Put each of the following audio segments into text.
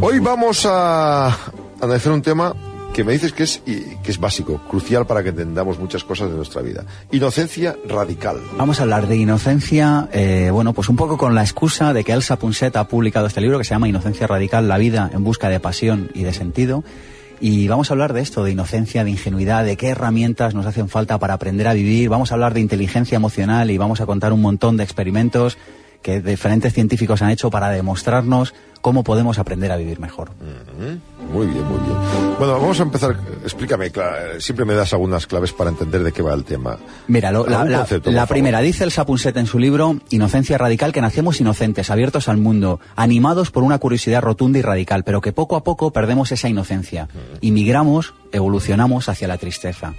Hoy vamos a analizar un tema que me dices que es, que es básico, crucial para que entendamos muchas cosas de nuestra vida. Inocencia radical. Vamos a hablar de inocencia, eh, bueno, pues un poco con la excusa de que Elsa Punset ha publicado este libro que se llama Inocencia radical, la vida en busca de pasión y de sentido. Y vamos a hablar de esto, de inocencia, de ingenuidad, de qué herramientas nos hacen falta para aprender a vivir. Vamos a hablar de inteligencia emocional y vamos a contar un montón de experimentos que diferentes científicos han hecho para demostrarnos cómo podemos aprender a vivir mejor. Muy bien, muy bien. Bueno, vamos a empezar. Explícame, siempre me das algunas claves para entender de qué va el tema. Mira, la, primera, dice el Sapunset en su libro Inocencia Radical, que nacemos inocentes, abiertos al mundo, animados por una curiosidad rotunda y radical, pero que poco a poco perdemos esa inocencia y migramos, evolucionamos hacia la tristeza.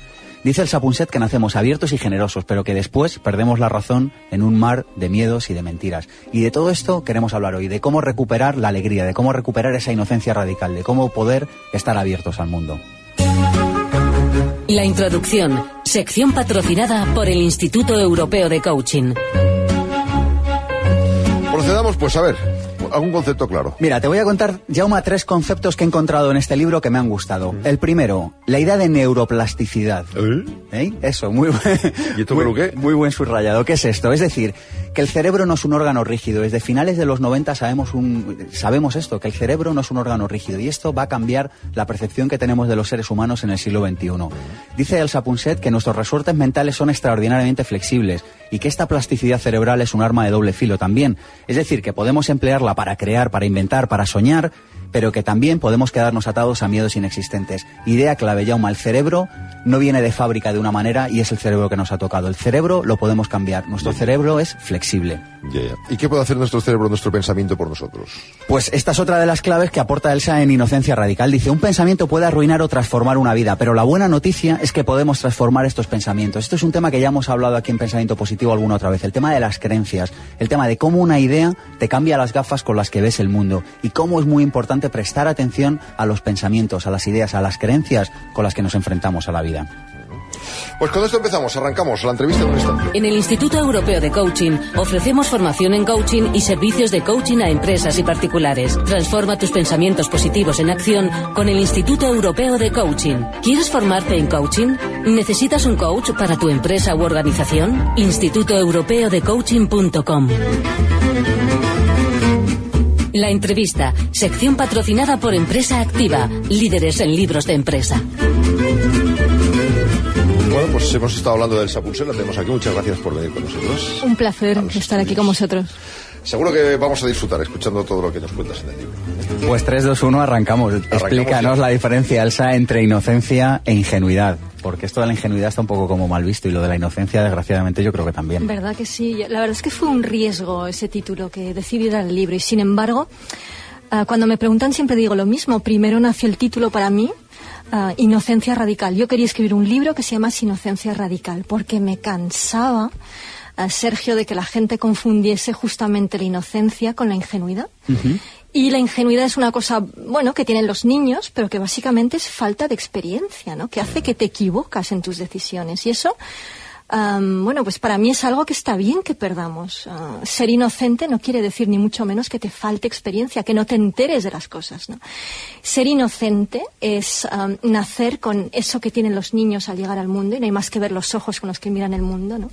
Dice el Sapunset que nacemos abiertos y generosos, pero que después perdemos la razón en un mar de miedos y de mentiras. Y de todo esto queremos hablar hoy, de cómo recuperar la alegría, de cómo recuperar esa inocencia radical, de cómo poder estar abiertos al mundo. La introducción, sección patrocinada por el Instituto Europeo de Coaching. Procedamos pues a ver, algún concepto claro. Mira, te voy a contar, Jauma, tres conceptos que he encontrado en este libro que me han gustado. El primero, la idea de neuroplasticidad. ¿Eh? ¿Eh? Eso, muy, ¿Y esto muy, qué? muy buen subrayado. ¿Qué es esto? Es decir, que el cerebro no es un órgano rígido. Desde finales de los 90 sabemos, un, sabemos esto, que el cerebro no es un órgano rígido. Y esto va a cambiar la percepción que tenemos de los seres humanos en el siglo XXI. Dice Elsa Punset que nuestros resortes mentales son extraordinariamente flexibles y que esta plasticidad cerebral es un arma de doble filo también. Es decir, que podemos emplearla para crear, para inventar, para soñar, pero que también podemos quedarnos atados a miedos inexistentes. Idea clave, Jauma, el cerebro no viene de fábrica de una manera y es el cerebro que nos ha tocado. El cerebro lo podemos cambiar. Nuestro cerebro es flexible. ¿Y qué puede hacer nuestro cerebro, nuestro pensamiento por nosotros? Pues esta es otra de las claves que aporta Elsa en Inocencia Radical. Dice, un pensamiento puede arruinar o transformar una vida, pero la buena noticia es que podemos transformar estos pensamientos. Esto es un tema que ya hemos hablado aquí en Pensamiento Positivo alguna otra vez, el tema de las creencias, el tema de cómo una idea te cambia las gafas con las que ves el mundo y cómo es muy importante prestar atención a los pensamientos, a las ideas, a las creencias con las que nos enfrentamos a la vida. Pues con esto empezamos, arrancamos la entrevista en un instante. En el Instituto Europeo de Coaching ofrecemos formación en coaching y servicios de coaching a empresas y particulares. Transforma tus pensamientos positivos en acción con el Instituto Europeo de Coaching. ¿Quieres formarte en coaching? ¿Necesitas un coach para tu empresa u organización? Instituto Europeo de Coaching.com. La entrevista, sección patrocinada por Empresa Activa, líderes en libros de empresa. Bueno, pues hemos estado hablando del Sapulsel, la tenemos aquí. Muchas gracias por venir con nosotros. Un placer estar aquí con vosotros. Seguro que vamos a disfrutar escuchando todo lo que nos cuentas en el libro. Pues 3, 2, 1, arrancamos. Explícanos la diferencia, Elsa, entre inocencia e ingenuidad. Porque esto de la ingenuidad está un poco como mal visto y lo de la inocencia, desgraciadamente, yo creo que también. ¿Verdad que sí? La verdad es que fue un riesgo ese título que decidí dar al libro. Y sin embargo, ah, cuando me preguntan siempre digo lo mismo. Primero nació el título para mí, uh, Inocencia Radical. Yo quería escribir un libro que se llama Inocencia Radical porque me cansaba, uh, Sergio, de que la gente confundiese justamente la inocencia con la ingenuidad. Y la ingenuidad es una cosa, bueno, que tienen los niños, pero que básicamente es falta de experiencia, ¿no? Que hace que te equivocas en tus decisiones. Y eso bueno, pues para mí es algo que está bien que perdamos. Ah, ser inocente no quiere decir ni mucho menos que te falte experiencia, que no te enteres de las cosas. ¿no? Ser inocente es nacer con eso que tienen los niños al llegar al mundo y no hay más que ver los ojos con los que miran el mundo. ¿no?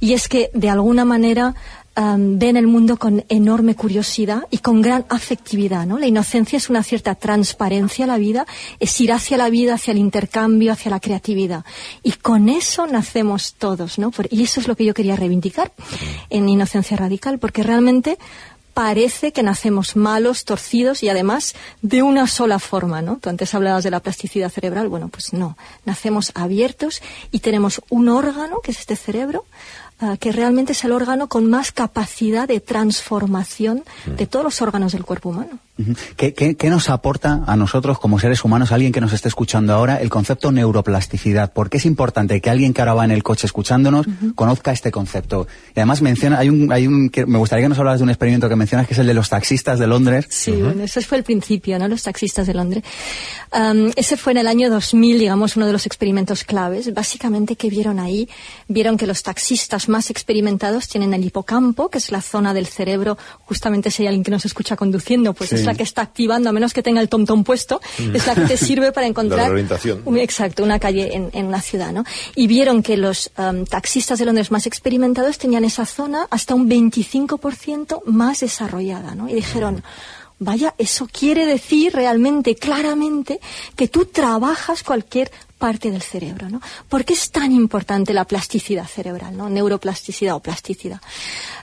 Y es que de alguna manera ven el mundo con enorme curiosidad y con gran afectividad, ¿no? La inocencia es una cierta transparencia a la vida, es ir hacia la vida, hacia el intercambio, hacia la creatividad. Y con eso nacemos todos, ¿no? y eso es lo que yo quería reivindicar en Inocencia Radical, porque realmente parece que nacemos malos, torcidos y además de una sola forma, ¿no? Tú antes hablabas de la plasticidad cerebral, bueno, pues no, nacemos abiertos y tenemos un órgano, que es este cerebro, Que realmente es el órgano con más capacidad de transformación de todos los órganos del cuerpo humano. ¿Qué, qué, qué nos aporta a nosotros como seres humanos, a alguien que nos esté escuchando ahora, el concepto neuroplasticidad? ¿Por qué es importante que alguien que ahora va en el coche escuchándonos conozca este concepto? Y además menciona, hay un, hay un, que, me gustaría que nos hablaras de un experimento que mencionas que es el de los taxistas de Londres. Sí, bueno, ese fue el principio, ¿no? Los taxistas de Londres. Um, ese fue en el año 2000, digamos, uno de los experimentos claves. Básicamente, que vieron ahí? Vieron que los taxistas más experimentados tienen el hipocampo, que es la zona del cerebro, justamente si hay alguien que nos escucha conduciendo, pues Sí. es la que está activando, a menos que tenga el tom-tom puesto, es la que te sirve para encontrar... Un- exacto, una calle en, en una ciudad, ¿no? Y vieron que los um, taxistas de Londres más experimentados tenían esa zona hasta un 25% más desarrollada, ¿no? Y dijeron, vaya, eso quiere decir realmente, claramente, que tú trabajas cualquier parte del cerebro, ¿no? ¿Por qué es tan importante la plasticidad cerebral, ¿no? Neuroplasticidad o plasticidad.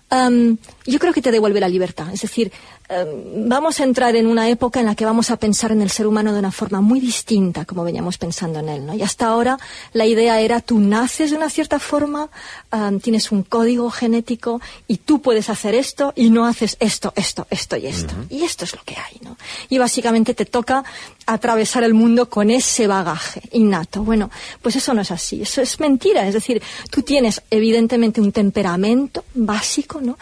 Um, yo creo que te devuelve la libertad. Es decir, um, vamos a entrar en una época en la que vamos a pensar en el ser humano de una forma muy distinta como veníamos pensando en él. ¿no? Y hasta ahora la idea era tú naces de una cierta forma, um, tienes un código genético y tú puedes hacer esto y no haces esto, esto, esto y esto. Y esto es lo que hay. ¿no? Y básicamente te toca atravesar el mundo con ese bagaje innato. Bueno, pues eso no es así, eso es mentira. Es decir, tú tienes evidentemente un temperamento básico, ¿no?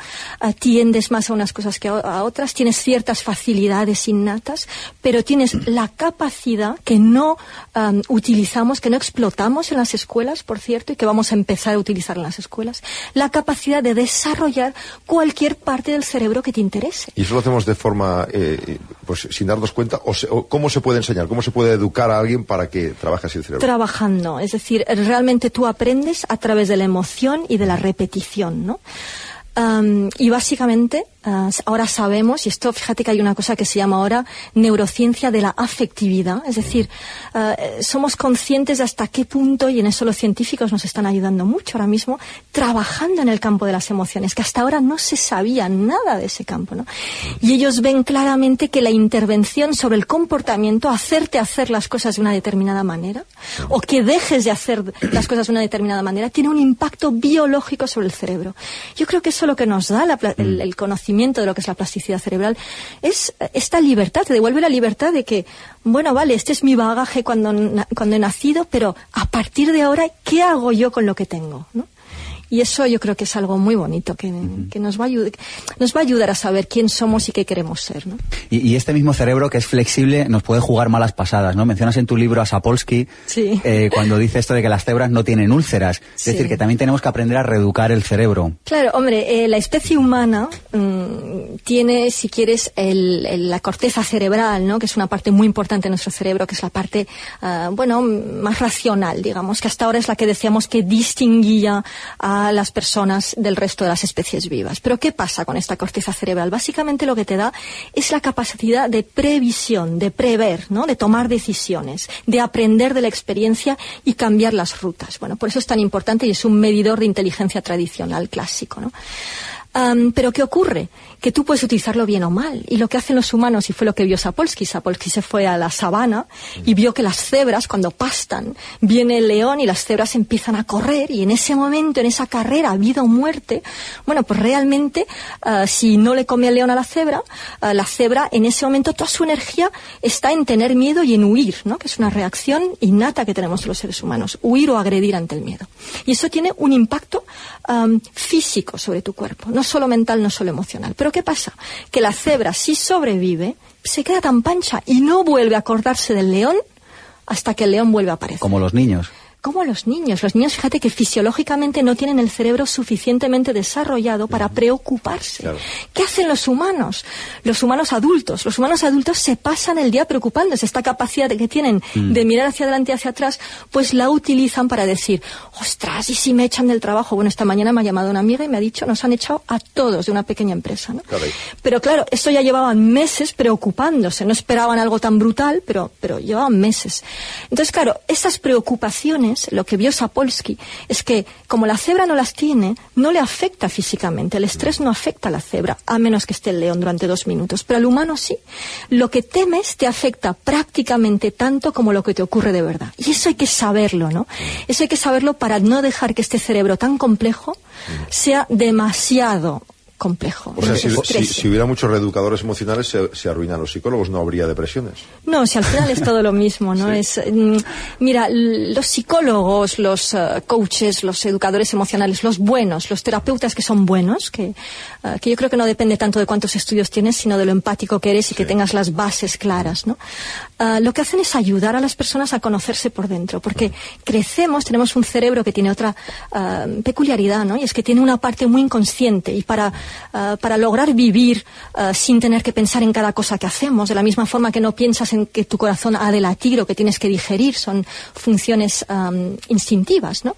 Tiendes más a unas cosas que a, otras, tienes ciertas facilidades innatas, pero tienes la capacidad que no am, utilizamos, que no explotamos en las escuelas, por cierto, y que vamos a empezar a utilizar en las escuelas, la capacidad de desarrollar cualquier parte del cerebro que te interese. ¿Y eso lo hacemos de forma, eh, pues sin darnos cuenta? O, se- o ¿Cómo se puede enseñar? ¿Cómo se puede educar a alguien para que trabaje así el cerebro? trabajando. Es decir, realmente tú aprendes a través de la emoción y de la repetición, ¿no? Y básicamente, ah, ahora sabemos, y esto, fíjate que hay una cosa que se llama ahora neurociencia de la afectividad, es decir, ah, somos conscientes de hasta qué punto, y en eso los científicos nos están ayudando mucho ahora mismo, trabajando en el campo de las emociones, que hasta ahora no se sabía nada de ese campo, ¿no? Y ellos ven claramente que la intervención sobre el comportamiento, hacerte hacer las cosas de una determinada manera, o que dejes de hacer las cosas de una determinada manera, tiene un impacto biológico sobre el cerebro. Yo creo que eso lo que nos da la pla- el, el conocimiento de lo que es la plasticidad cerebral es esta libertad, te devuelve la libertad de que, bueno, vale, este es mi bagaje cuando, cuando he nacido, pero a partir de ahora, ¿qué hago yo con lo que tengo? ¿no? Y eso yo creo que es algo muy bonito, que, que nos, va a ayud- nos va a ayudar a saber quién somos y qué queremos ser. ¿no? Y, y este mismo cerebro que es flexible nos puede jugar malas pasadas, ¿no? Mencionas en tu libro a Sapolsky Sí. eh, cuando dice esto de que las cebras no tienen úlceras. Es Sí. decir, que también tenemos que aprender a reeducar el cerebro. Claro, hombre, eh, la especie humana mm, tiene, si quieres, el- el- la corteza cerebral, ¿no? Que es una parte muy importante de nuestro cerebro, que es la parte, ah, bueno, más racional, digamos, que hasta ahora es la que decíamos que distinguía a las personas del resto de las especies vivas. Pero ¿qué pasa con esta corteza cerebral? Básicamente lo que te da es la capacidad de previsión, de prever, ¿no? De tomar decisiones, de aprender de la experiencia y cambiar las rutas. Bueno, por eso es tan importante y es un medidor de inteligencia tradicional clásico, ¿no? Pero ¿qué ocurre? Que tú puedes utilizarlo bien o mal. Y lo que hacen los humanos, y fue lo que vio Sapolsky, Sapolsky se fue a la sabana y vio que las cebras, cuando pastan, viene el león y las cebras empiezan a correr y en ese momento, en esa carrera, vida o muerte, bueno, pues realmente, ah, si no le come el león a la cebra, ah, la cebra en ese momento toda su energía está en tener miedo y en huir, ¿no? Que es una reacción innata que tenemos los seres humanos, huir o agredir ante el miedo. Y eso tiene un impacto am, físico sobre tu cuerpo, no solo mental, no solo emocional. Pero ¿qué pasa? Que la cebra, si sobrevive, se queda tan pancha y no vuelve a acordarse del león hasta que el león vuelve a aparecer. Como los niños. Como los niños. Los niños, fíjate que fisiológicamente no tienen el cerebro suficientemente desarrollado para preocuparse. Claro. ¿Qué hacen los humanos? Los humanos adultos. Los humanos adultos se pasan el día preocupándose. Esta capacidad que tienen de mirar hacia adelante y hacia atrás, pues la utilizan para decir, ostras, ¿y si me echan del trabajo? Bueno, esta mañana me ha llamado una amiga y me ha dicho, nos han echado a todos de una pequeña empresa. ¿no? Pero claro, esto ya llevaban meses preocupándose. No esperaban algo tan brutal, pero, pero llevaban meses. Entonces, claro, esas preocupaciones, lo que vio Sapolsky, es que como la cebra no las tiene, no le afecta físicamente. El estrés no afecta a la cebra, a menos que esté el león durante dos minutos. Pero al humano sí. Lo que temes te afecta prácticamente tanto como lo que te ocurre de verdad. Y eso hay que saberlo, ¿no? Eso hay que saberlo para no dejar que este cerebro tan complejo sea demasiado complejo. O sea, si, hubiera muchos reeducadores emocionales, se, arruinan los psicólogos, no habría depresiones. No, si al final es todo lo mismo, ¿no? Es, mm, mira, los psicólogos, los eh, coaches, los educadores emocionales, los buenos, los terapeutas que son buenos, que, eh, que yo creo que no depende tanto de cuántos estudios tienes, sino de lo empático que eres y que tengas las bases claras, ¿no? Eh, lo que hacen es ayudar a las personas a conocerse por dentro, porque crecemos, tenemos un cerebro que tiene otra peculiaridad, ¿no? Y es que tiene una parte muy inconsciente y para Ah, para lograr vivir ah, sin tener que pensar en cada cosa que hacemos, de la misma forma que no piensas en que tu corazón ha de latir o que tienes que digerir, son funciones instintivas, ¿no?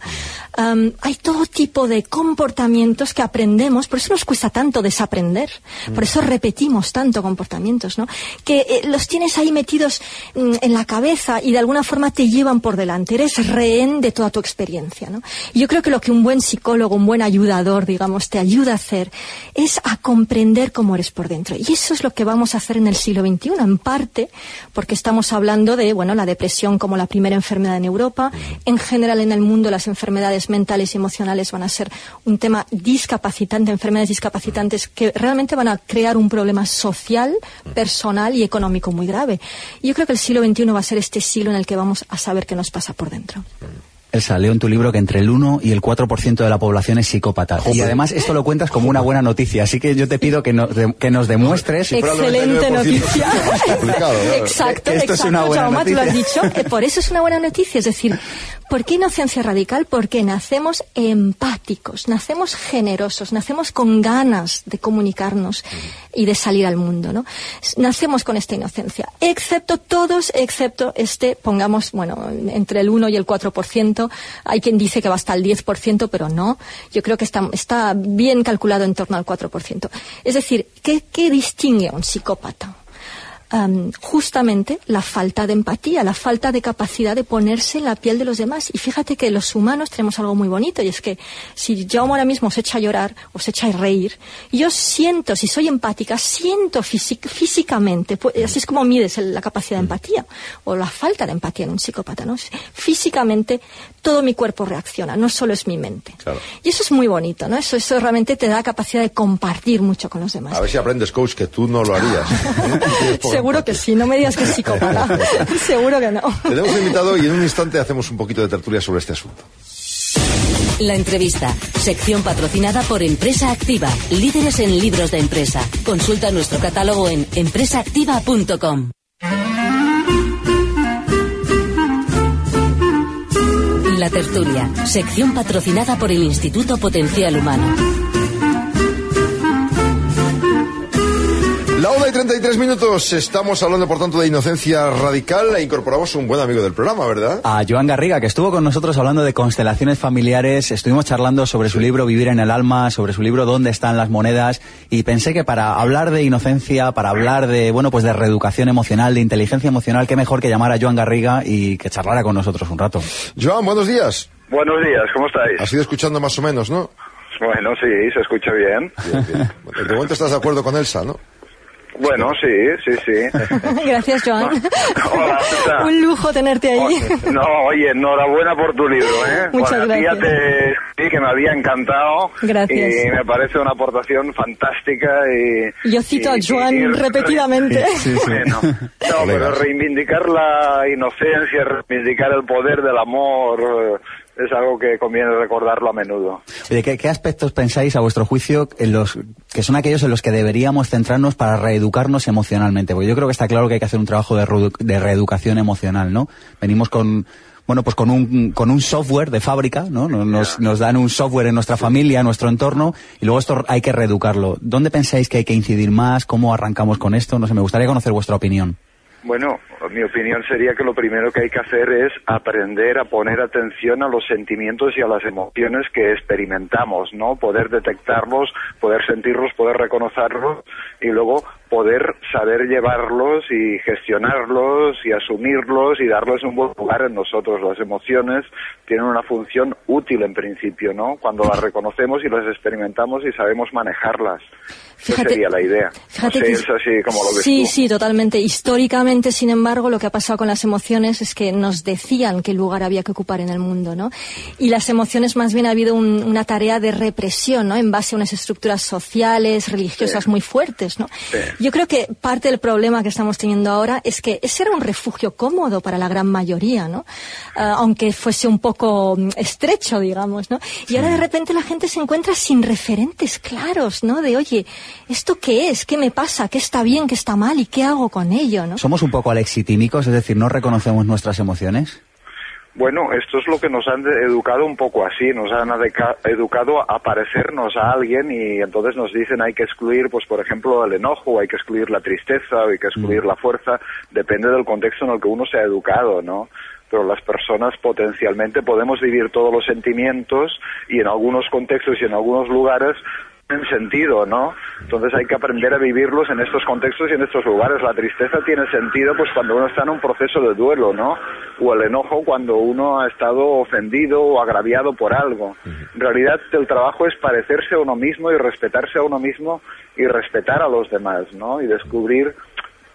hay todo tipo de comportamientos que aprendemos, por eso nos cuesta tanto desaprender, por eso repetimos tanto comportamientos, ¿no? Que eh, los tienes ahí metidos mm, en la cabeza y de alguna forma te llevan por delante, eres rehén de toda tu experiencia, ¿no? Yo creo que lo que un buen psicólogo, un buen ayudador, digamos, te ayuda a hacer es a comprender cómo eres por dentro. Y eso es lo que vamos a hacer en el siglo XXI, en parte porque estamos hablando de, bueno, la depresión como la primera enfermedad en Europa. En general, en el mundo, las enfermedades mentales y emocionales van a ser un tema discapacitante, enfermedades discapacitantes que realmente van a crear un problema social, personal y económico muy grave. Y yo creo que el siglo XXI va a ser este siglo en el que vamos a saber qué nos pasa por dentro. Elsa, leo en tu libro que entre el 1 y el 4% de la población es psicópata. Y además esto lo cuentas como una buena noticia, así que yo te pido que nos, que nos demuestres... Excelente noticia. exacto, esto Es una buena noticia. tú lo has dicho. Eh, por eso es una buena noticia, es decir, ¿Por qué inocencia radical? Porque nacemos empáticos, nacemos generosos, nacemos con ganas de comunicarnos y de salir al mundo, ¿no? Nacemos con esta inocencia, excepto todos, excepto este, pongamos, bueno, entre el 1 y el 4%, hay quien dice que va hasta el 10%, pero no, yo creo que está, bien calculado en torno al 4%. Es decir, ¿qué, qué distingue a un psicópata? Justamente la falta de empatía, la falta de capacidad de ponerse en la piel de los demás. Y fíjate que los humanos tenemos algo muy bonito y es que si yo ahora mismo os echa a llorar, os echa a reír, yo siento, si soy empática, siento físicamente, pues, así es como mides la capacidad de empatía o la falta de empatía en un psicópata, ¿no? Físicamente todo mi cuerpo reacciona, no solo es mi mente. Y eso es muy bonito, ¿no? Eso, eso realmente te da capacidad de compartir mucho con los demás. A ver si aprendes, coach, que tú no lo harías. Seguro que sí, no me digas que es psicópata. Seguro que no. Tenemos un invitado y en un instante hacemos un poquito de tertulia sobre este asunto. La entrevista, sección patrocinada por Empresa Activa, líderes en libros de empresa. Consulta nuestro catálogo en empresaactiva.com. La tertulia, sección patrocinada por el Instituto Potencial Humano. La una y 33 minutos. Estamos hablando, por tanto, de inocencia radical e incorporamos un buen amigo del programa, ¿verdad? A Joan Garriga, que estuvo con nosotros hablando de constelaciones familiares. Estuvimos charlando sobre su libro Vivir en el alma, sobre su libro Dónde están las monedas. Y pensé que para hablar de inocencia, para hablar de, bueno, pues de reeducación emocional, de inteligencia emocional, qué mejor que llamar a Joan Garriga y que charlara con nosotros un rato. Joan, buenos días. Buenos días, ¿cómo estáis? Has ido escuchando más o menos, ¿no? Bueno, sí, se escucha bien. bien, De momento estás de acuerdo con Elsa, ¿no? Bueno, sí, sí, sí. Gracias, Joan. Un lujo tenerte ahí. No, oye, enhorabuena por tu libro, ¿eh? Muchas gracias. Te, sí, que me había encantado. Gracias. Y me parece una aportación fantástica y... Yo cito a Joan repetidamente. Sí, sí, Bueno, no, pero reivindicar la inocencia, reivindicar el poder del amor es algo que conviene recordarlo a menudo. ¿qué, aspectos pensáis, a vuestro juicio, en los que son aquellos en los que deberíamos centrarnos para reeducarnos emocionalmente? Porque yo creo que está claro que hay que hacer un trabajo de, reeducación emocional, ¿no? Venimos con bueno, pues con un, con un software de fábrica, ¿no? Nos, nos dan un software en nuestra familia, en nuestro entorno, y luego esto hay que reeducarlo. ¿Dónde pensáis que hay que incidir más? ¿Cómo arrancamos con esto? No sé, me gustaría conocer vuestra opinión. Bueno, mi opinión sería que lo primero que hay que hacer es aprender a poner atención a los sentimientos y a las emociones que experimentamos, ¿no? Poder detectarlos, poder sentirlos, poder reconocerlos y luego poder saber llevarlos y gestionarlos y asumirlos y darles un buen lugar en nosotros. Las emociones tienen una función útil en principio, ¿no? Cuando las reconocemos y las experimentamos y sabemos manejarlas. Esa sería la idea. Fíjate que, es así como lo ves Sí, tú. sí, totalmente. Históricamente, sin embargo, lo que ha pasado con las emociones es que nos decían qué lugar había que ocupar en el mundo, ¿no? Y las emociones más bien ha habido un, una tarea de represión, ¿no? En base a unas estructuras sociales, religiosas Sí. muy fuertes, ¿no? Sí. Yo creo que parte del problema que estamos teniendo ahora es que ese era un refugio cómodo para la gran mayoría, ¿no? Ah, aunque fuese un poco mm, estrecho, digamos, ¿no? Y ahora de repente la gente se encuentra sin referentes claros, ¿no? De, oye, ¿esto qué es? ¿Qué me pasa? ¿Qué está bien? ¿Qué está mal? ¿Y qué hago con ello, no? Somos un poco alexitímicos, es decir, no reconocemos nuestras emociones. Bueno, esto es lo que nos han educado un poco así, nos han educado a parecernos a alguien y entonces nos dicen hay que excluir, pues por ejemplo, el enojo, hay que excluir la tristeza, hay que excluir la fuerza, depende del contexto en el que uno se ha educado, ¿no? Pero las personas potencialmente podemos vivir todos los sentimientos y en algunos contextos y en algunos lugares en sentido, ¿no? Entonces hay que aprender a vivirlos en estos contextos y en estos lugares. La tristeza tiene sentido pues cuando uno está en un proceso de duelo, ¿no? O el enojo cuando uno ha estado ofendido o agraviado por algo. En realidad el trabajo es parecerse a uno mismo y respetarse a uno mismo y respetar a los demás, ¿no? Y descubrir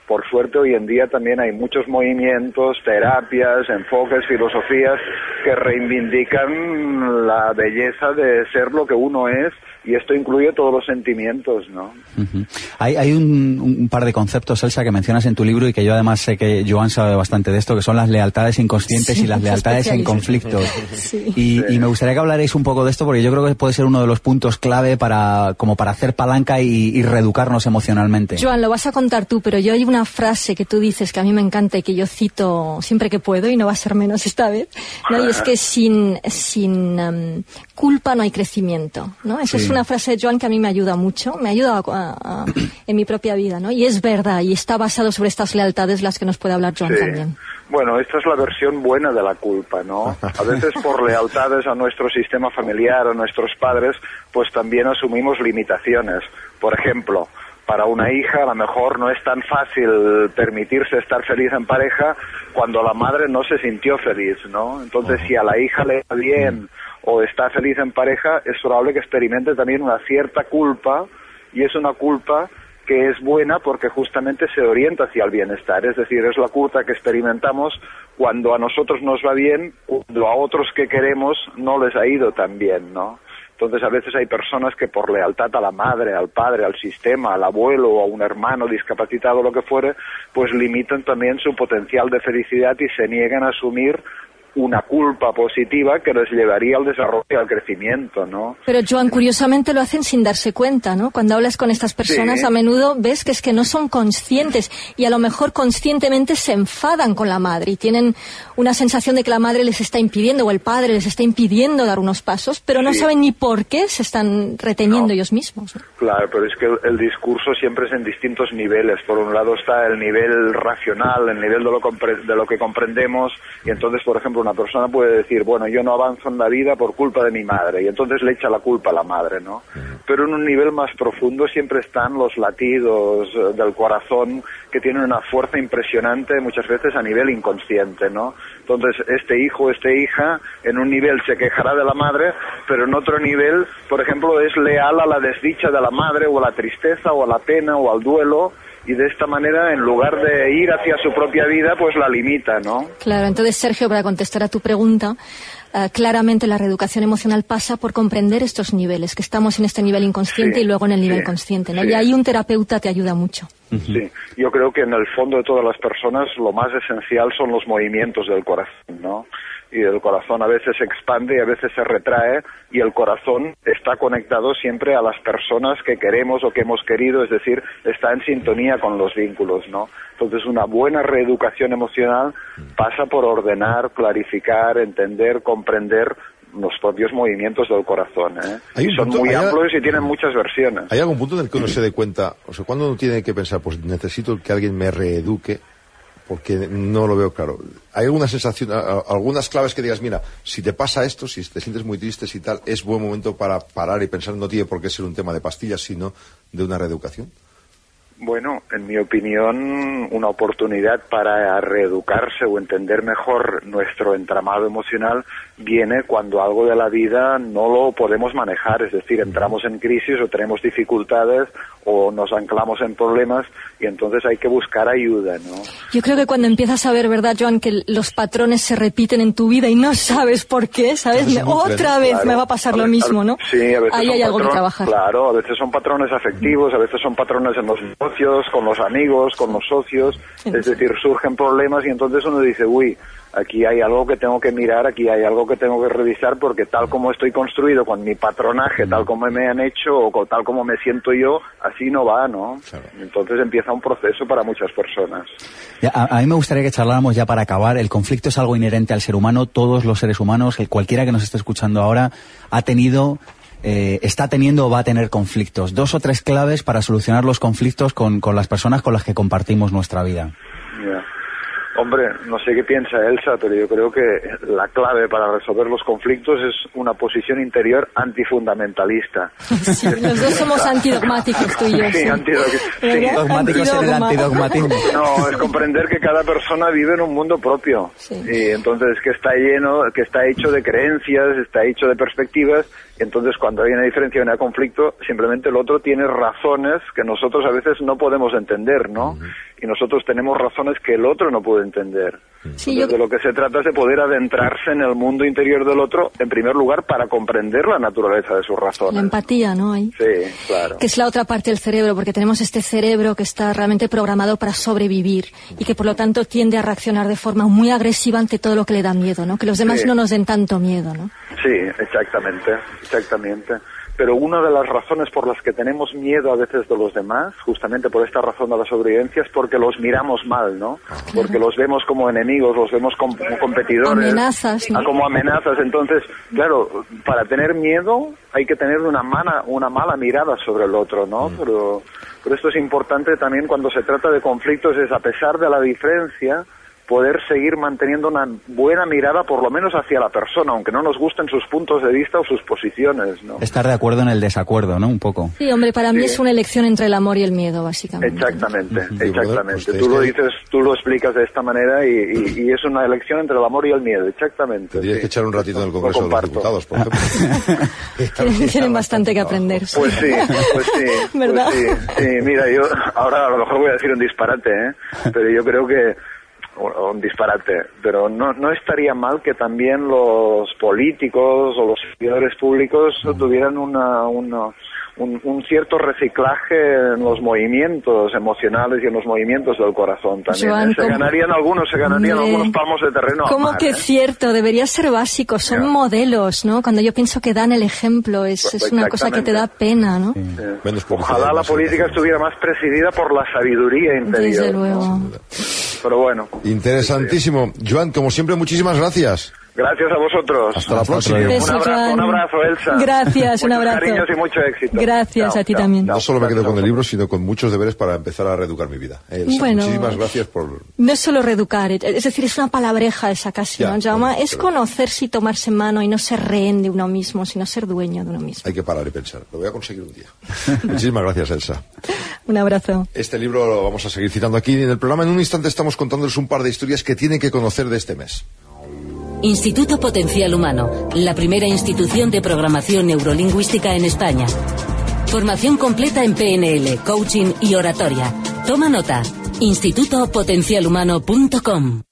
por suerte hoy en día también hay muchos movimientos, terapias, enfoques, filosofías que reivindican la belleza de ser lo que uno es y esto incluye todos los sentimientos, ¿no? Ujú. Hay, hay un, un par de conceptos, Elsa, que mencionas en tu libro y que yo además sé que Joan sabe bastante de esto, que son las lealtades inconscientes Sí, y las lealtades en conflictos. Sí. Y, y me gustaría que hablarais un poco de esto porque yo creo que puede ser uno de los puntos clave para, como para hacer palanca y, y reeducarnos emocionalmente. Joan, lo vas a contar tú, pero yo hay una frase que tú dices que a mí me encanta y que yo cito siempre que puedo y no va a ser menos esta vez, ¿no? Y es que sin, sin em, culpa no hay crecimiento, ¿no? Esa Sí. es una frase de Joan que a mí me ayuda mucho, me ayuda a- a- en mi propia vida, ¿no? Y es verdad, y está basado sobre estas lealtades las que nos puede hablar Joan Sí. también. Bueno, esta es la versión buena de la culpa, ¿no? A veces por lealtades a nuestro sistema familiar, a nuestros padres, pues también asumimos limitaciones. Por ejemplo, para una hija a lo mejor no es tan fácil permitirse estar feliz en pareja cuando la madre no se sintió feliz, ¿no? Entonces, si a la hija le va bien o está feliz en pareja, es probable que experimente también una cierta culpa y es una culpa que es buena porque justamente se orienta hacia el bienestar, es decir, es la culpa que experimentamos cuando a nosotros nos va bien, cuando a otros que queremos no les ha ido tan bien, ¿no? Entonces a veces hay personas que por lealtad a la madre, al padre, al sistema, al abuelo o a un hermano discapacitado, lo que fuere, pues limitan también su potencial de felicidad y se niegan a asumir una culpa positiva que les llevaría al desarrollo y al crecimiento, ¿no? Pero Joan, curiosamente lo hacen sin darse cuenta, ¿no? Cuando hablas con estas personas, Sí. a menudo ves que es que no son conscientes y a lo mejor conscientemente se enfadan con la madre y tienen una sensación de que la madre les está impidiendo o el padre les está impidiendo dar unos pasos, pero no Sí. saben ni por qué se están reteniendo No. ellos mismos. ¿no? Claro, pero es que el, el discurso siempre es en distintos niveles. Por un lado está el nivel racional, el nivel de lo, compre- de lo que comprendemos, y entonces, por ejemplo, una persona puede decir, bueno, yo no avanzo en la vida por culpa de mi madre, y entonces le echa la culpa a la madre, ¿no? Pero en un nivel más profundo siempre están los latidos eh, del corazón que tienen una fuerza impresionante muchas veces a nivel inconsciente, ¿no? Entonces, este hijo, esta hija, en un nivel se quejará de la madre, pero en otro nivel, por ejemplo, es leal a la desdicha de la madre o a la tristeza o a la pena o al duelo y de esta manera, en lugar de ir hacia su propia vida, pues la limita, ¿no? Claro, entonces Sergio, para contestar a tu pregunta, eh, claramente la reeducación emocional pasa por comprender estos niveles, que estamos en este nivel inconsciente Sí, y luego en el nivel sí, consciente, ¿no? sí. Y ahí un terapeuta te ayuda mucho. Sí, yo creo que en el fondo de todas las personas lo más esencial son los movimientos del corazón, ¿no? Y el corazón a veces se expande y a veces se retrae y el corazón está conectado siempre a las personas que queremos o que hemos querido, es decir, está en sintonía con los vínculos, ¿no? Entonces una buena reeducación emocional pasa por ordenar, clarificar, entender, comprender los propios movimientos del corazón, ¿eh? Hay Y un son punto- muy hay- amplios y tienen muchas versiones. ¿Hay algún punto en el que uno se dé cuenta, o sea, cuando uno tiene que pensar, pues necesito que alguien me reeduque, porque no lo veo claro? ¿Hay alguna sensación, algunas claves que digas, mira, si te pasa esto, si te sientes muy triste, si tal, es buen momento para parar y pensar, no tiene por qué ser un tema de pastillas, sino de una reeducación? Bueno, en mi opinión, una oportunidad para reeducarse o entender mejor nuestro entramado emocional viene cuando algo de la vida no lo podemos manejar, es decir, entramos en crisis o tenemos dificultades o nos anclamos en problemas y entonces hay que buscar ayuda, ¿no? Yo creo que cuando empiezas a ver, ¿verdad, Joan, que los patrones se repiten en tu vida y no sabes por qué, ¿sabes? Otra vez me va a pasar lo mismo, ¿no? Sí, a veces Ahí hay algo que trabajar. Claro, a veces son patrones afectivos, a veces son patrones en los negocios, con los amigos, con los socios. Es decir, surgen problemas y entonces uno dice, uy, aquí hay algo que tengo que mirar, aquí hay algo que tengo que revisar porque tal como estoy construido con mi patronaje, tal como me han hecho o tal como me siento yo, así no va, ¿no? Claro. Entonces empieza un proceso para muchas personas. Ya, a, a mí me gustaría que charláramos ya para acabar. El conflicto es algo inherente al ser humano. Todos los seres humanos, el- cualquiera que nos esté escuchando ahora, ha tenido, eh, está teniendo o va a tener conflictos. Dos o tres claves para solucionar los conflictos con, con las personas con las que compartimos nuestra vida. Ya. Hombre, no sé qué piensa Elsa, pero yo creo que la clave para resolver los conflictos es una posición interior antifundamentalista. Sí, los dos somos antidogmáticos, tú y yo. Sí, sí. antido- sí. El Antidogma. antidogmatismo. No, es comprender que cada persona vive en un mundo propio. Sí. Y entonces que está lleno, que está hecho de creencias, está hecho de perspectivas. Y entonces cuando hay una diferencia, un conflicto, simplemente el otro tiene razones que nosotros a veces no podemos entender, ¿no? Y nosotros tenemos razones que el otro no puede entender. Sí, Entonces, yo- de lo que se trata es de poder adentrarse en el mundo interior del otro, en primer lugar, para comprender la naturaleza de sus razones. La empatía, ¿no? Ahí. Sí, claro. que es la otra parte del cerebro, porque tenemos este cerebro que está realmente programado para sobrevivir y que por lo tanto tiende a reaccionar de forma muy agresiva ante todo lo que le da miedo, ¿no? Que los demás Sí. no nos den tanto miedo, ¿no? Sí, exactamente, exactamente. Pero una de las razones por las que tenemos miedo a veces de los demás, justamente por esta razón de la sobrevivencia, es porque los miramos mal, ¿no? Porque los vemos como enemigos, los vemos como competidores. Amenazas, ¿no? Ah, Como amenazas. Entonces, claro, para tener miedo hay que tener una, mana, una mala mirada sobre el otro, ¿no? Pero, pero esto es importante también cuando se trata de conflictos, es a pesar de la diferencia, poder seguir manteniendo una buena mirada por lo menos hacia la persona, aunque no nos gusten sus puntos de vista o sus posiciones, ¿no? Estar de acuerdo en el desacuerdo, ¿no? Un poco. Sí, hombre, para mí Sí. es una elección entre el amor y el miedo, básicamente. Exactamente, exactamente. Pues tú lo dices, tú lo explicas de esta manera y, y- y es una elección entre el amor y el miedo, exactamente. Tendrías sí. que echar un ratito en el Lo Congreso de los. Diputados, por ejemplo. Tienen, tienen bastante que aprender. sí. Pues sí, pues sí. ¿Verdad? Pues sí, sí, mira, yo ahora a lo mejor voy a decir un disparate, ¿eh? Pero yo creo que un disparate, pero no, no estaría mal que también los políticos o los servidores públicos tuvieran una, una- un, un cierto reciclaje en los movimientos emocionales y en los movimientos del corazón también. Joan, ¿eh? Se ¿cómo- ganarían algunos, se ganarían Hombre, algunos palmos de terreno. ¿Cómo mar, que ¿eh? cierto? Debería ser básico. Son Ya. modelos, ¿no? Cuando yo pienso que dan el ejemplo, es, Pues es una cosa que te da pena, ¿no? Eh, Menos publicidad, Ojalá la política estuviera más presidida por la sabiduría interior. Desde ¿no? luego. Pero bueno, Interesantísimo. Joan, como siempre, muchísimas gracias. Gracias a vosotros. Hasta la próxima. un abrazo, un abrazo, Elsa. Gracias, un Muchos abrazo. cariños y mucho éxito. Gracias Chao, a ti chao, también. chao. No solo me quedo Chao. con el libro, sino con muchos deberes para empezar a reeducar mi vida. Elsa, Bueno. muchísimas gracias por... No es solo reeducar, es decir, es una palabreja esa casi, Ya, ¿no? Jaume? bueno, es pero- conocerse y tomarse en mano y no ser rehén de uno mismo, sino ser dueño de uno mismo. Hay que parar y pensar. Lo voy a conseguir un día. muchísimas gracias, Elsa. Un abrazo. Este libro lo vamos a seguir citando aquí en el programa. En un instante estamos contándoles un par de historias que tienen que conocer de este mes. Instituto Potencial Humano, la primera institución de programación neurolingüística en España. Formación completa en PNL, coaching y oratoria. Toma nota. institutopotencialhumano.com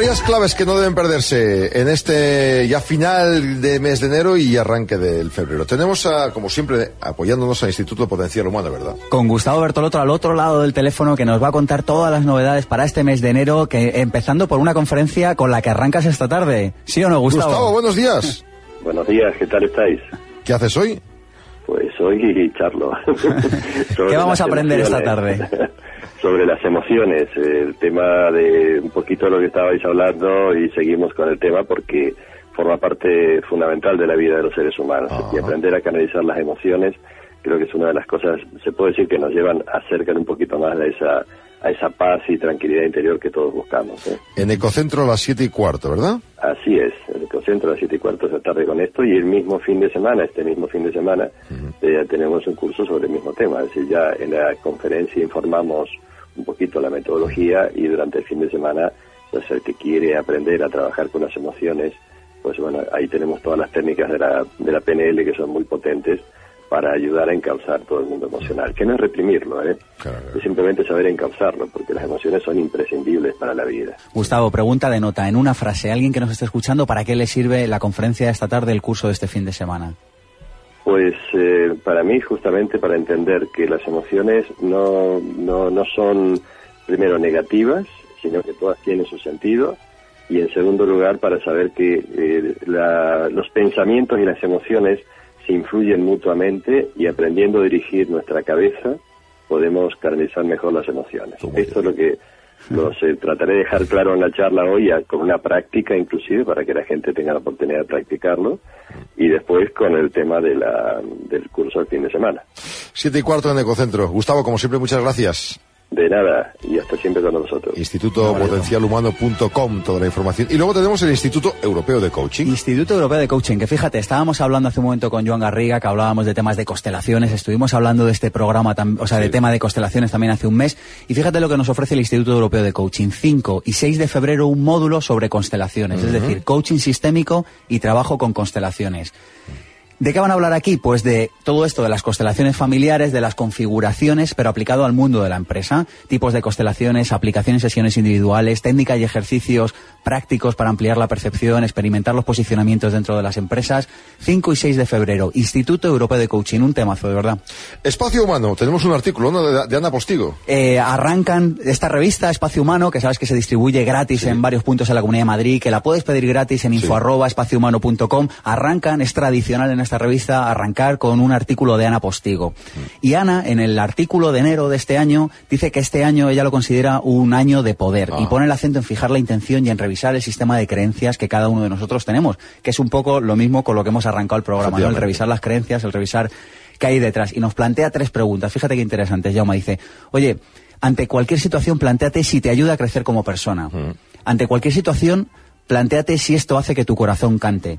Varias claves que no deben perderse en este ya final de mes de enero y arranque del febrero. Tenemos, a, como siempre, apoyándonos al Instituto Potencial Humano, ¿verdad? Con Gustavo Bertolotto al otro lado del teléfono que nos va a contar todas las novedades para este mes de enero, que empezando por una conferencia con la que arrancas esta tarde. ¿Sí o no, Gustavo? Gustavo, buenos días. Buenos días, ¿qué tal estáis? ¿Qué haces hoy? Pues hoy charlo. ¿Qué vamos a aprender esta tarde? Sobre las emociones, el tema de un poquito de lo que estabais hablando y seguimos con el tema porque forma parte fundamental de la vida de los seres humanos y aprender a canalizar las emociones creo que es una de las cosas, se puede decir que nos llevan, acercan un poquito más a esa, a esa paz y tranquilidad interior que todos buscamos. ¿eh? En Ecocentro a las siete y cuarto, ¿verdad? Así es, en Ecocentro a las siete y cuarto de la tarde con esto y el mismo fin de semana, este mismo fin de semana, eh, tenemos un curso sobre el mismo tema. Es decir, ya en la conferencia informamos un poquito la metodología y durante el fin de semana, pues el que quiere aprender a trabajar con las emociones, pues bueno, ahí tenemos todas las técnicas de la, de la PNL que son muy potentes para ayudar a encauzar todo el mundo emocional, que no es reprimirlo, ¿eh? es simplemente saber encauzarlo, porque las emociones son imprescindibles para la vida. Gustavo, pregunta de nota, en una frase, alguien que nos esté escuchando, ¿para qué le sirve la conferencia de esta tarde, el curso de este fin de semana? Pues eh, para mí justamente para entender que las emociones no, no, no son primero negativas, sino que todas tienen su sentido, y en segundo lugar para saber que eh, la, los pensamientos y las emociones se influyen mutuamente y aprendiendo a dirigir nuestra cabeza podemos canalizar mejor las emociones. Esto es lo que lo sé, trataré de dejar claro en la charla hoy con una práctica inclusive para que la gente tenga la oportunidad de practicarlo y después con el tema de del curso del fin de semana. Siete y cuarto en Ecocentro. Gustavo, como siempre, muchas gracias. De nada, y hasta siempre con nosotros. Institutopotencialhumano.com, toda la información. Y luego tenemos el Instituto Europeo de Coaching. Instituto Europeo de Coaching, que fíjate, estábamos hablando hace un momento con Joan Garriga, que hablábamos de temas de constelaciones, estuvimos hablando de este programa, o sea, de tema de constelaciones también hace un mes, y fíjate lo que nos ofrece el Instituto Europeo de Coaching. 5 y 6 de febrero un módulo sobre constelaciones, es decir, coaching sistémico y trabajo con constelaciones. ¿De qué van a hablar aquí? Pues de todo esto, de las constelaciones familiares, de las configuraciones, pero aplicado al mundo de la empresa. Tipos de constelaciones, aplicaciones, sesiones individuales, técnicas y ejercicios prácticos para ampliar la percepción, experimentar los posicionamientos dentro de las empresas. 5 y 6 de febrero, Instituto Europeo de Coaching, un temazo, de verdad. Espacio Humano, tenemos un artículo ¿no? de, de, Ana Postigo. Eh, arrancan esta revista, Espacio Humano, que sabes que se distribuye gratis sí. en varios puntos en la Comunidad de Madrid, que la puedes pedir gratis en info arroba espaciohumano.com. Arrancan, es tradicional en esta revista arrancar con un artículo de Ana Postigo. Y Ana, en el artículo de enero de este año, dice que este año ella lo considera un año de poder Ah. y pone el acento en fijar la intención y en revisar el sistema de creencias que cada uno de nosotros tenemos, que es un poco lo mismo con lo que hemos arrancado el programa, ¿no? El revisar las creencias, el revisar qué hay detrás. Y nos plantea tres preguntas. Fíjate qué interesante. Jaume dice, oye, ante cualquier situación, planteate si te ayuda a crecer como persona. Ante cualquier situación, planteate si esto hace que tu corazón cante.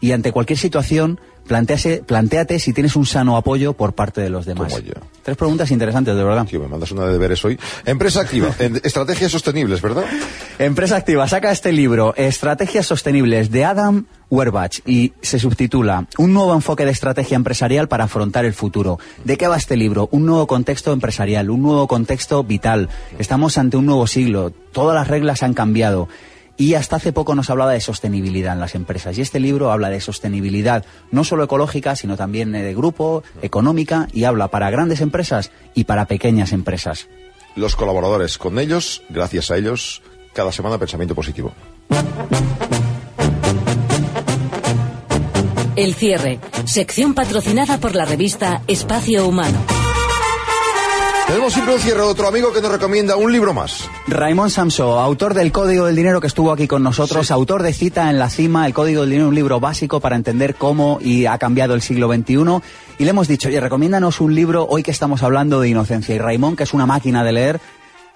Y ante cualquier situación, plantease, planteate si tienes un sano apoyo por parte de los demás. Como yo. Tres preguntas interesantes, de verdad. Tío, me mandas una de deberes hoy. Empresa activa, en estrategias sostenibles, ¿verdad? Empresa Activa saca este libro, Estrategias Sostenibles, de Adam Werbach, y se subtitula Un nuevo enfoque de estrategia empresarial para afrontar el futuro. ¿De qué va este libro? Un nuevo contexto empresarial, un nuevo contexto vital. Estamos ante un nuevo siglo, todas las reglas han cambiado. Y hasta hace poco nos hablaba de sostenibilidad en las empresas. Y este libro habla de sostenibilidad, no solo ecológica, sino también eh, de grupo, económica, y habla para grandes empresas y para pequeñas empresas. Los colaboradores, con ellos, gracias a ellos, cada semana pensamiento positivo. El cierre. Sección patrocinada por la revista Espacio Humano. Tenemos siempre un cierre de otro amigo que nos recomienda un libro más. Raymond Samso, autor del Código del Dinero que estuvo aquí con nosotros, autor de Cita en la Cima, el Código del Dinero, un libro básico para entender cómo y ha cambiado el siglo XXI. Y le hemos dicho, oye, recomiéndanos un libro hoy que estamos hablando de inocencia. Y Raymond, que es una máquina de leer,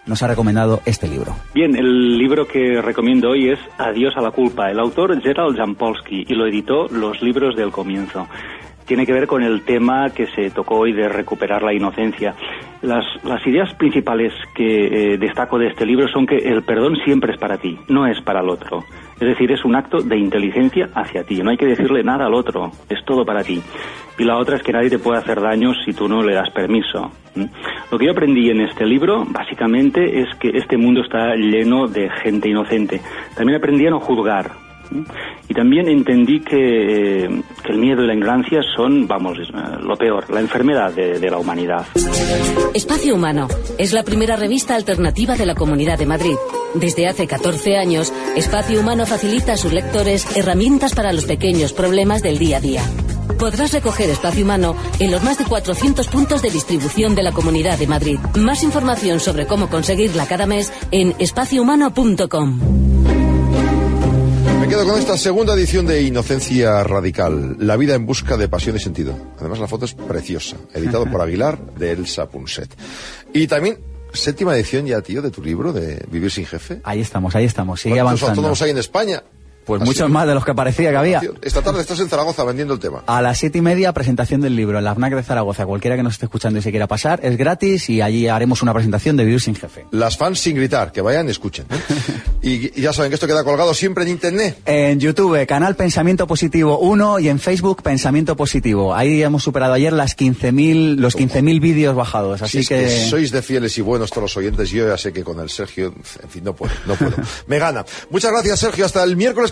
nos ha recomendado este libro. Bien, el libro que recomiendo hoy es Adiós a la culpa. El autor Gerald Jampolsky y lo editó Los libros del comienzo. Tiene que ver con el tema que se tocó hoy de recuperar la inocencia. Las, las ideas principales que eh, destaco de este libro son que el perdón siempre es para ti, no es para el otro. Es decir, es un acto de inteligencia hacia ti. No hay que decirle nada al otro, es todo para ti. Y la otra es que nadie te puede hacer daño si tú no le das permiso. Lo que yo aprendí en este libro, básicamente, es que este mundo está lleno de gente inocente. También aprendí a no juzgar. Y también entendí que, eh, que el miedo y la ignorancia son, vamos, eh, lo peor, la enfermedad de, de la humanidad. Espacio Humano es la primera revista alternativa de la Comunidad de Madrid. Desde hace 14 años, Espacio Humano facilita a sus lectores herramientas para los pequeños problemas del día a día. Podrás recoger Espacio Humano en los más de 400 puntos de distribución de la Comunidad de Madrid. Más información sobre cómo conseguirla cada mes en espaciohumano.com. Me quedo con esta segunda edición de Inocencia Radical, La vida en busca de pasión y sentido. Además la foto es preciosa, editado por Aguilar de Elsa Punset. Y también séptima edición ya, tío, de tu libro de Vivir sin jefe. Ahí estamos, ahí estamos, sigue ¿Cuántos avanzando. autónomos hay en España? Pues Así. muchos más de los que parecía que había. Esta tarde estás en Zaragoza vendiendo el tema. A las siete y media, presentación del libro en la FNAC de Zaragoza. Cualquiera que nos esté escuchando y se quiera pasar, es gratis y allí haremos una presentación de Vivir sin Jefe. Las fans sin gritar, que vayan y escuchen. ¿eh? y, y ya saben que esto queda colgado siempre en internet. En YouTube, canal Pensamiento Positivo 1 y en Facebook Pensamiento Positivo. Ahí hemos superado ayer las 15.000, los 15.000 vídeos bajados. Así Si que... que sois de fieles y buenos todos los oyentes, yo ya sé que con el Sergio, en fin, no puedo, no puedo. Me gana. Muchas gracias, Sergio. Hasta el miércoles